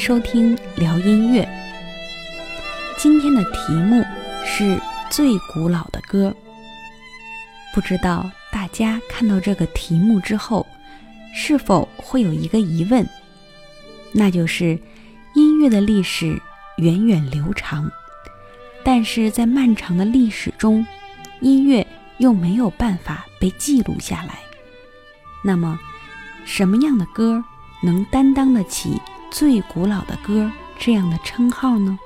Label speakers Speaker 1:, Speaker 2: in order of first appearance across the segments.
Speaker 1: 收听聊音乐。今天的题目是最古老的歌。不知道大家看到这个题目之后，是否会有一个疑问？那就是音乐的历史源远流长，但是在漫长的历史中，音乐又没有办法被记录下来。那么，什么样的歌能担当得起“最古老的歌”这样的称号呢？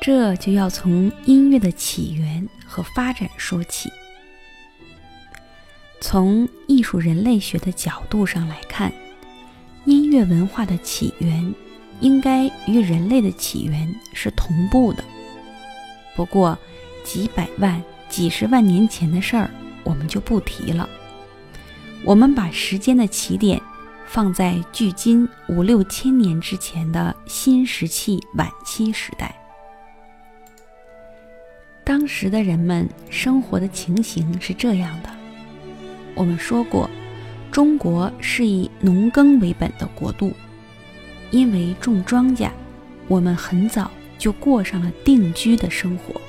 Speaker 1: 这就要从音乐的起源和发展说起。从艺术人类学的角度上来看，音乐文化的起源应该与人类的起源是同步的。不过，几百万、几十万年前的事儿，我们就不提了。我们把时间的起点放在距今五六千年之前的新石器晚期时代。当时的人们生活的情形是这样的：我们说过，中国是以农耕为本的国度，因为种庄稼，我们很早就过上了定居的生活。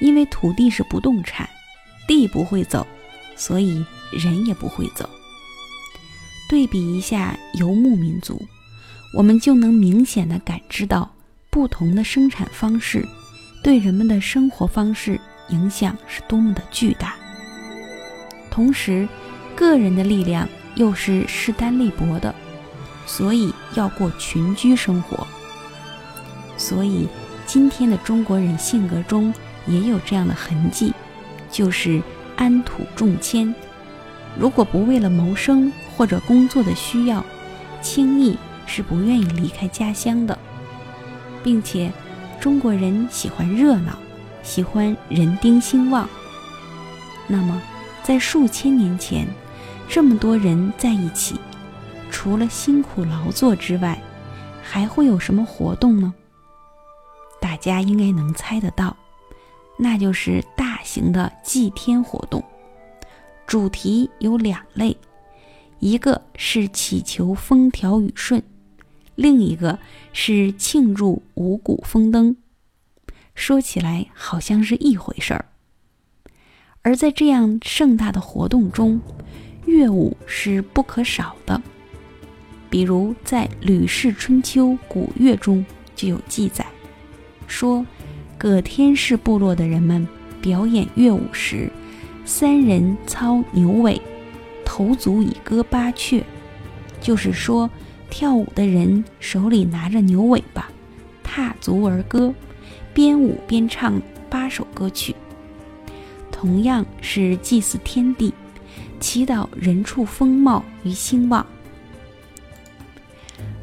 Speaker 1: 因为土地是不动产，地不会走，所以。人也不会走。对比一下游牧民族，我们就能明显的感知到不同的生产方式对人们的生活方式影响是多么的巨大。同时，个人的力量又是势单力薄的，所以要过群居生活。所以，今天的中国人性格中也有这样的痕迹，就是安土重迁。如果不为了谋生或者工作的需要，轻易是不愿意离开家乡的，并且中国人喜欢热闹，喜欢人丁兴旺。那么，在数千年前，这么多人在一起，除了辛苦劳作之外，还会有什么活动呢？大家应该能猜得到，那就是大型的祭天活动。主题有两类，一个是祈求风调雨顺，另一个是庆祝五谷丰登。说起来好像是一回事儿。而在这样盛大的活动中，乐舞是不可少的。比如在《吕氏春秋·古乐》中就有记载，说葛天氏部落的人们表演乐舞时。三人操牛尾，头足以歌八阙，就是说，跳舞的人手里拿着牛尾巴，踏足而歌，边舞边唱八首歌曲。同样是祭祀天地，祈祷人畜丰茂与兴旺，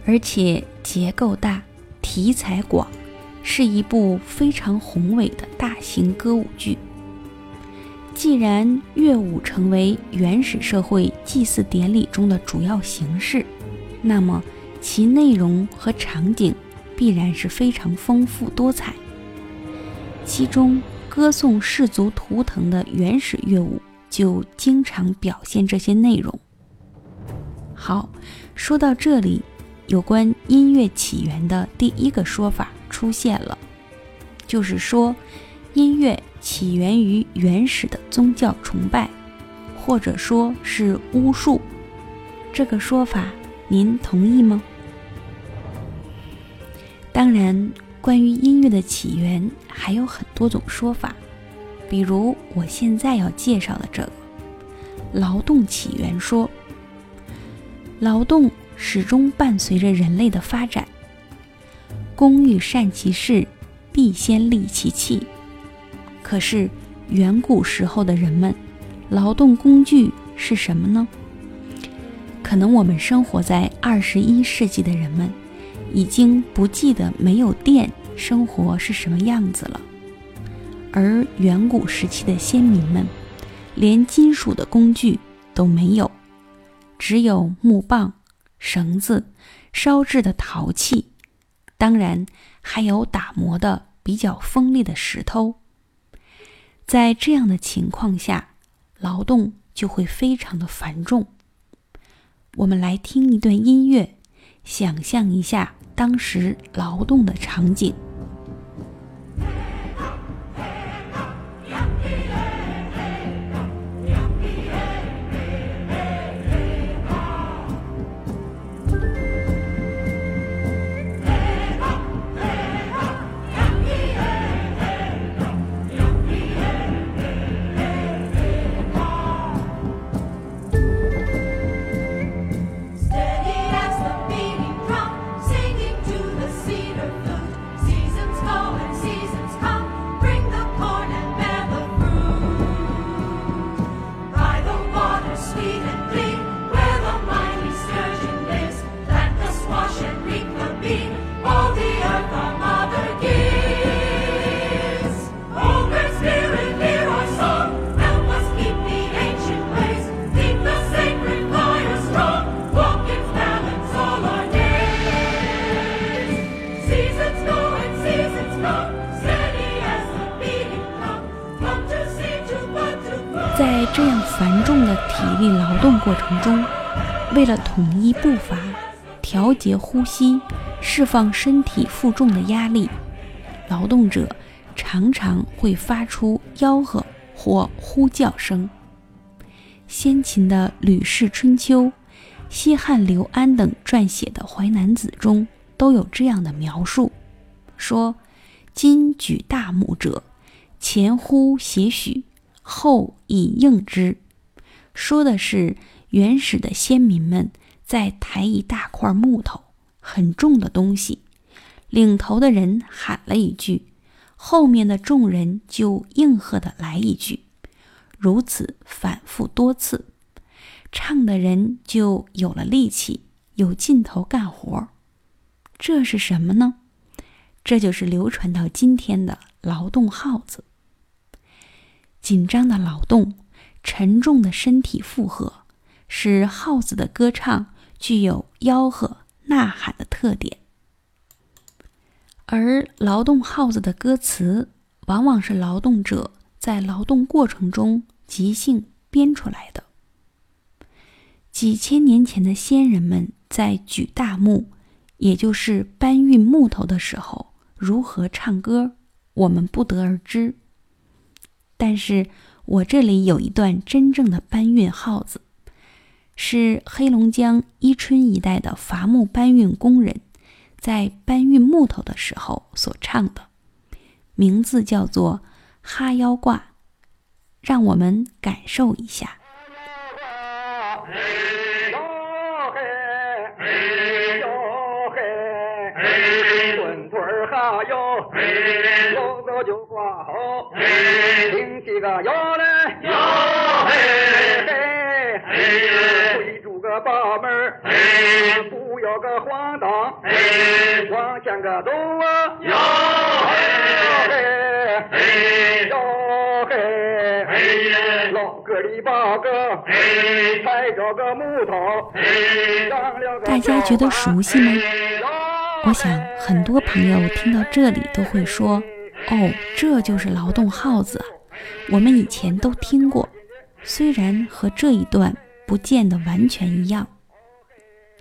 Speaker 1: 而且结构大，题材广，是一部非常宏伟的大型歌舞剧。既然乐舞成为原始社会祭祀典礼中的主要形式，那么其内容和场景必然是非常丰富多彩。其中歌颂氏族图腾的原始乐舞就经常表现这些内容。好，说到这里，有关音乐起源的第一个说法出现了，就是说音乐。起源于原始的宗教崇拜，或者说是巫术，这个说法您同意吗？当然，关于音乐的起源还有很多种说法，比如我现在要介绍的这个劳动起源说。劳动始终伴随着人类的发展，工欲善其事，必先利其器。可是，远古时候的人们，劳动工具是什么呢？可能我们生活在二十一世纪的人们，已经不记得没有电生活是什么样子了。而远古时期的先民们，连金属的工具都没有，只有木棒、绳子、烧制的陶器，当然还有打磨的比较锋利的石头。在这样的情况下，劳动就会非常的繁重。我们来听一段音乐，想象一下当时劳动的场景。繁重的体力劳动过程中，为了统一步伐、调节呼吸、释放身体负重的压力，劳动者常常会发出吆喝或呼叫声。先秦的《吕氏春秋》、西汉刘安等撰写的《淮南子》中都有这样的描述，说：“今举大木者，前呼些许。”后以应之，说的是原始的先民们在抬一大块木头，很重的东西，领头的人喊了一句，后面的众人就应和的来一句，如此反复多次，唱的人就有了力气，有劲头干活。这是什么呢？这就是流传到今天的劳动号子。紧张的劳动，沉重的身体负荷，使号子的歌唱具有吆喝、呐喊的特点。而劳动号子的歌词，往往是劳动者在劳动过程中即兴编出来的。几千年前的先人们在举大木，也就是搬运木头的时候，如何唱歌，我们不得而知。但是我这里有一段真正的搬运号子，是黑龙江伊春一带的伐木搬运工人在搬运木头的时候所唱的，名字叫做《哈腰挂》，让我们感受一下。
Speaker 2: 个哟嘞，哟嘿嘿嘿，围住个把门不要个晃荡，往前个走啊，哟嘿嘿，哟嘿嘿，老个里八个，抬着个木头，
Speaker 1: 大家觉得熟悉吗？我想很多朋友听到这里都会说。哦，这就是劳动号子，我们以前都听过，虽然和这一段不见得完全一样。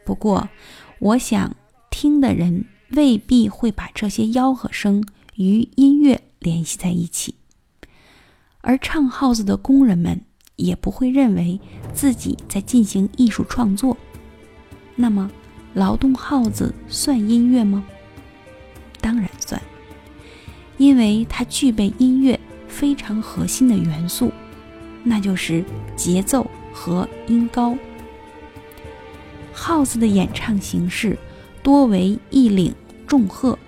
Speaker 1: 不过，我想听的人未必会把这些吆喝声与音乐联系在一起，而唱号子的工人们也不会认为自己在进行艺术创作。那么，劳动号子算音乐吗？当然算。因为它具备音乐非常核心的元素，那就是节奏和音高。号子的演唱形式多为一领众和，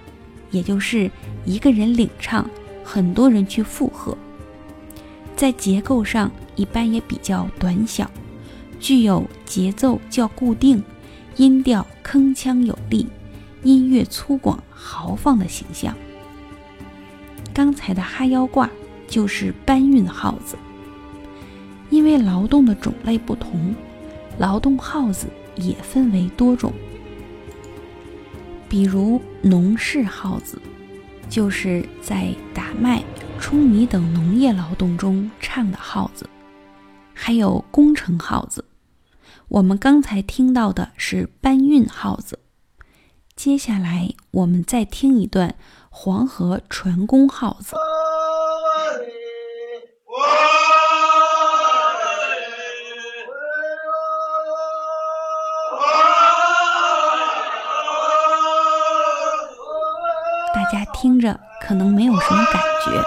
Speaker 1: 也就是一个人领唱，很多人去附和。在结构上一般也比较短小，具有节奏较固定、音调铿锵有力、音乐粗犷豪放的形象。刚才的哈腰挂就是搬运号子，因为劳动的种类不同，劳动号子也分为多种。比如农事号子，就是在打麦、舂米等农业劳动中唱的号子；还有工程号子，我们刚才听到的是搬运号子，接下来我们再听一段黄河船工号子。家听着可能没有什么感觉，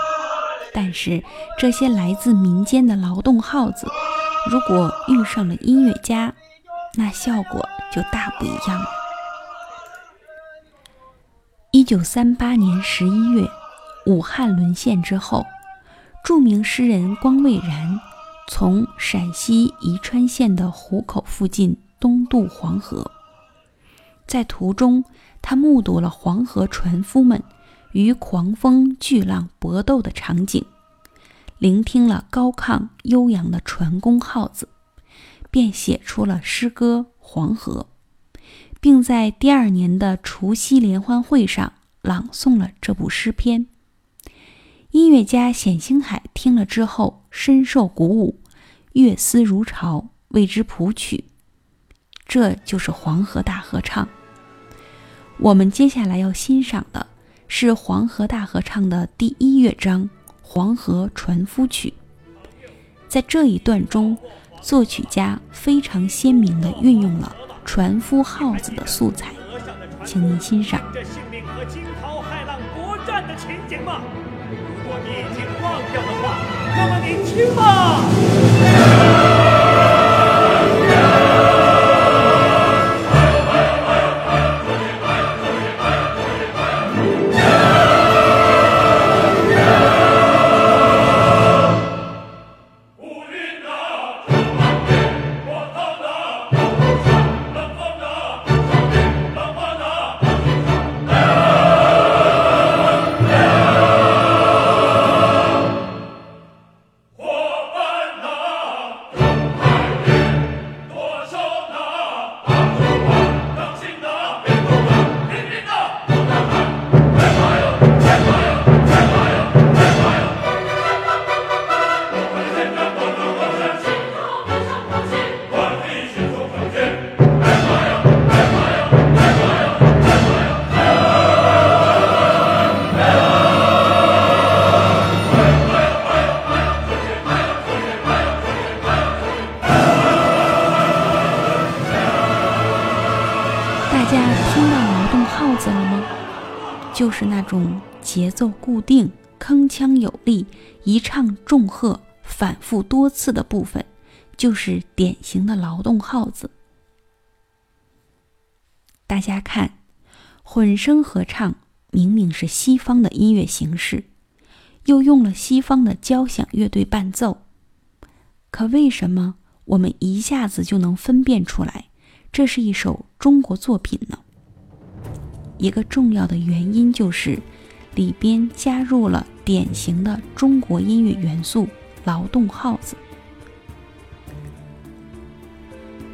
Speaker 1: 但是这些来自民间的劳动号子，如果遇上了音乐家，那效果就大不一样了。一九三八年十一月，武汉沦陷之后，著名诗人光未然从陕西宜川县的湖口附近东渡黄河，在途中。他目睹了黄河船夫们与狂风巨浪搏斗的场景，聆听了高亢悠扬的船工号子，便写出了诗歌《黄河》，并在第二年的除夕联欢会上朗诵了这部诗篇。音乐家冼星海听了之后深受鼓舞，乐思如潮，为之谱曲。这就是黄河大合唱。我们接下来要欣赏的是《黄河大合唱》的第一乐章《黄河船夫曲》。在这一段中，作曲家非常鲜明地运用了船夫号子的素材，请您欣赏。
Speaker 3: 这性命和惊涛骇浪搏战的情景吗？如果你已经忘掉的话，那么你听吧。
Speaker 1: 就是那种节奏固定、铿锵有力、一唱重和、反复多次的部分，就是典型的劳动号子。大家看，混声合唱明明是西方的音乐形式，又用了西方的交响乐队伴奏，可为什么我们一下子就能分辨出来，这是一首中国作品呢？一个重要的原因就是，里边加入了典型的中国音乐元素——劳动号子。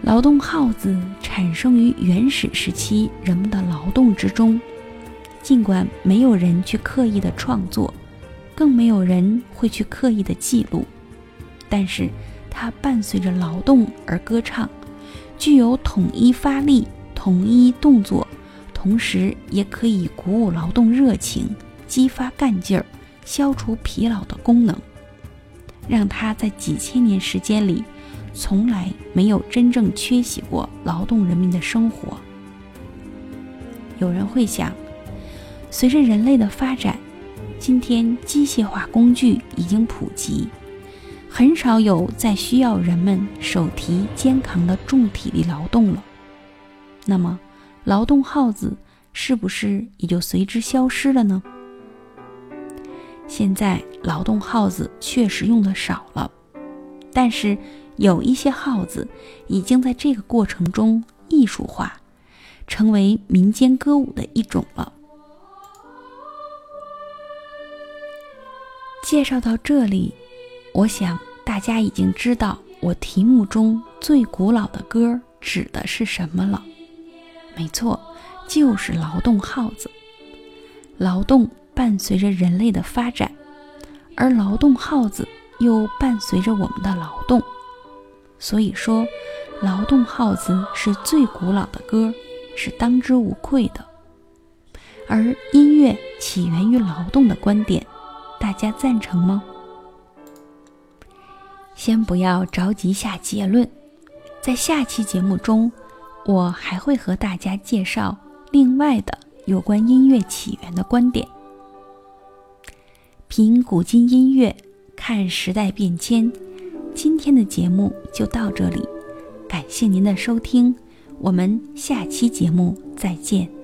Speaker 1: 劳动号子产生于原始时期人们的劳动之中，尽管没有人去刻意的创作，更没有人会去刻意的记录，但是它伴随着劳动而歌唱，具有统一发力、统一动作。同时，也可以鼓舞劳动热情、激发干劲儿、消除疲劳的功能，让它在几千年时间里，从来没有真正缺席过劳动人民的生活。有人会想，随着人类的发展，今天机械化工具已经普及，很少有再需要人们手提肩扛的重体力劳动了。那么，劳动号子是不是也就随之消失了呢？现在劳动号子确实用的少了，但是有一些号子已经在这个过程中艺术化，成为民间歌舞的一种了。介绍到这里，我想大家已经知道我题目中最古老的歌指的是什么了。没错，就是劳动号子。劳动伴随着人类的发展，而劳动号子又伴随着我们的劳动。所以说，劳动号子是最古老的歌，是当之无愧的。而音乐起源于劳动的观点，大家赞成吗？先不要着急下结论，在下期节目中，我还会和大家介绍另外的有关音乐起源的观点。品古今音乐，看时代变迁。今天的节目就到这里，感谢您的收听，我们下期节目再见。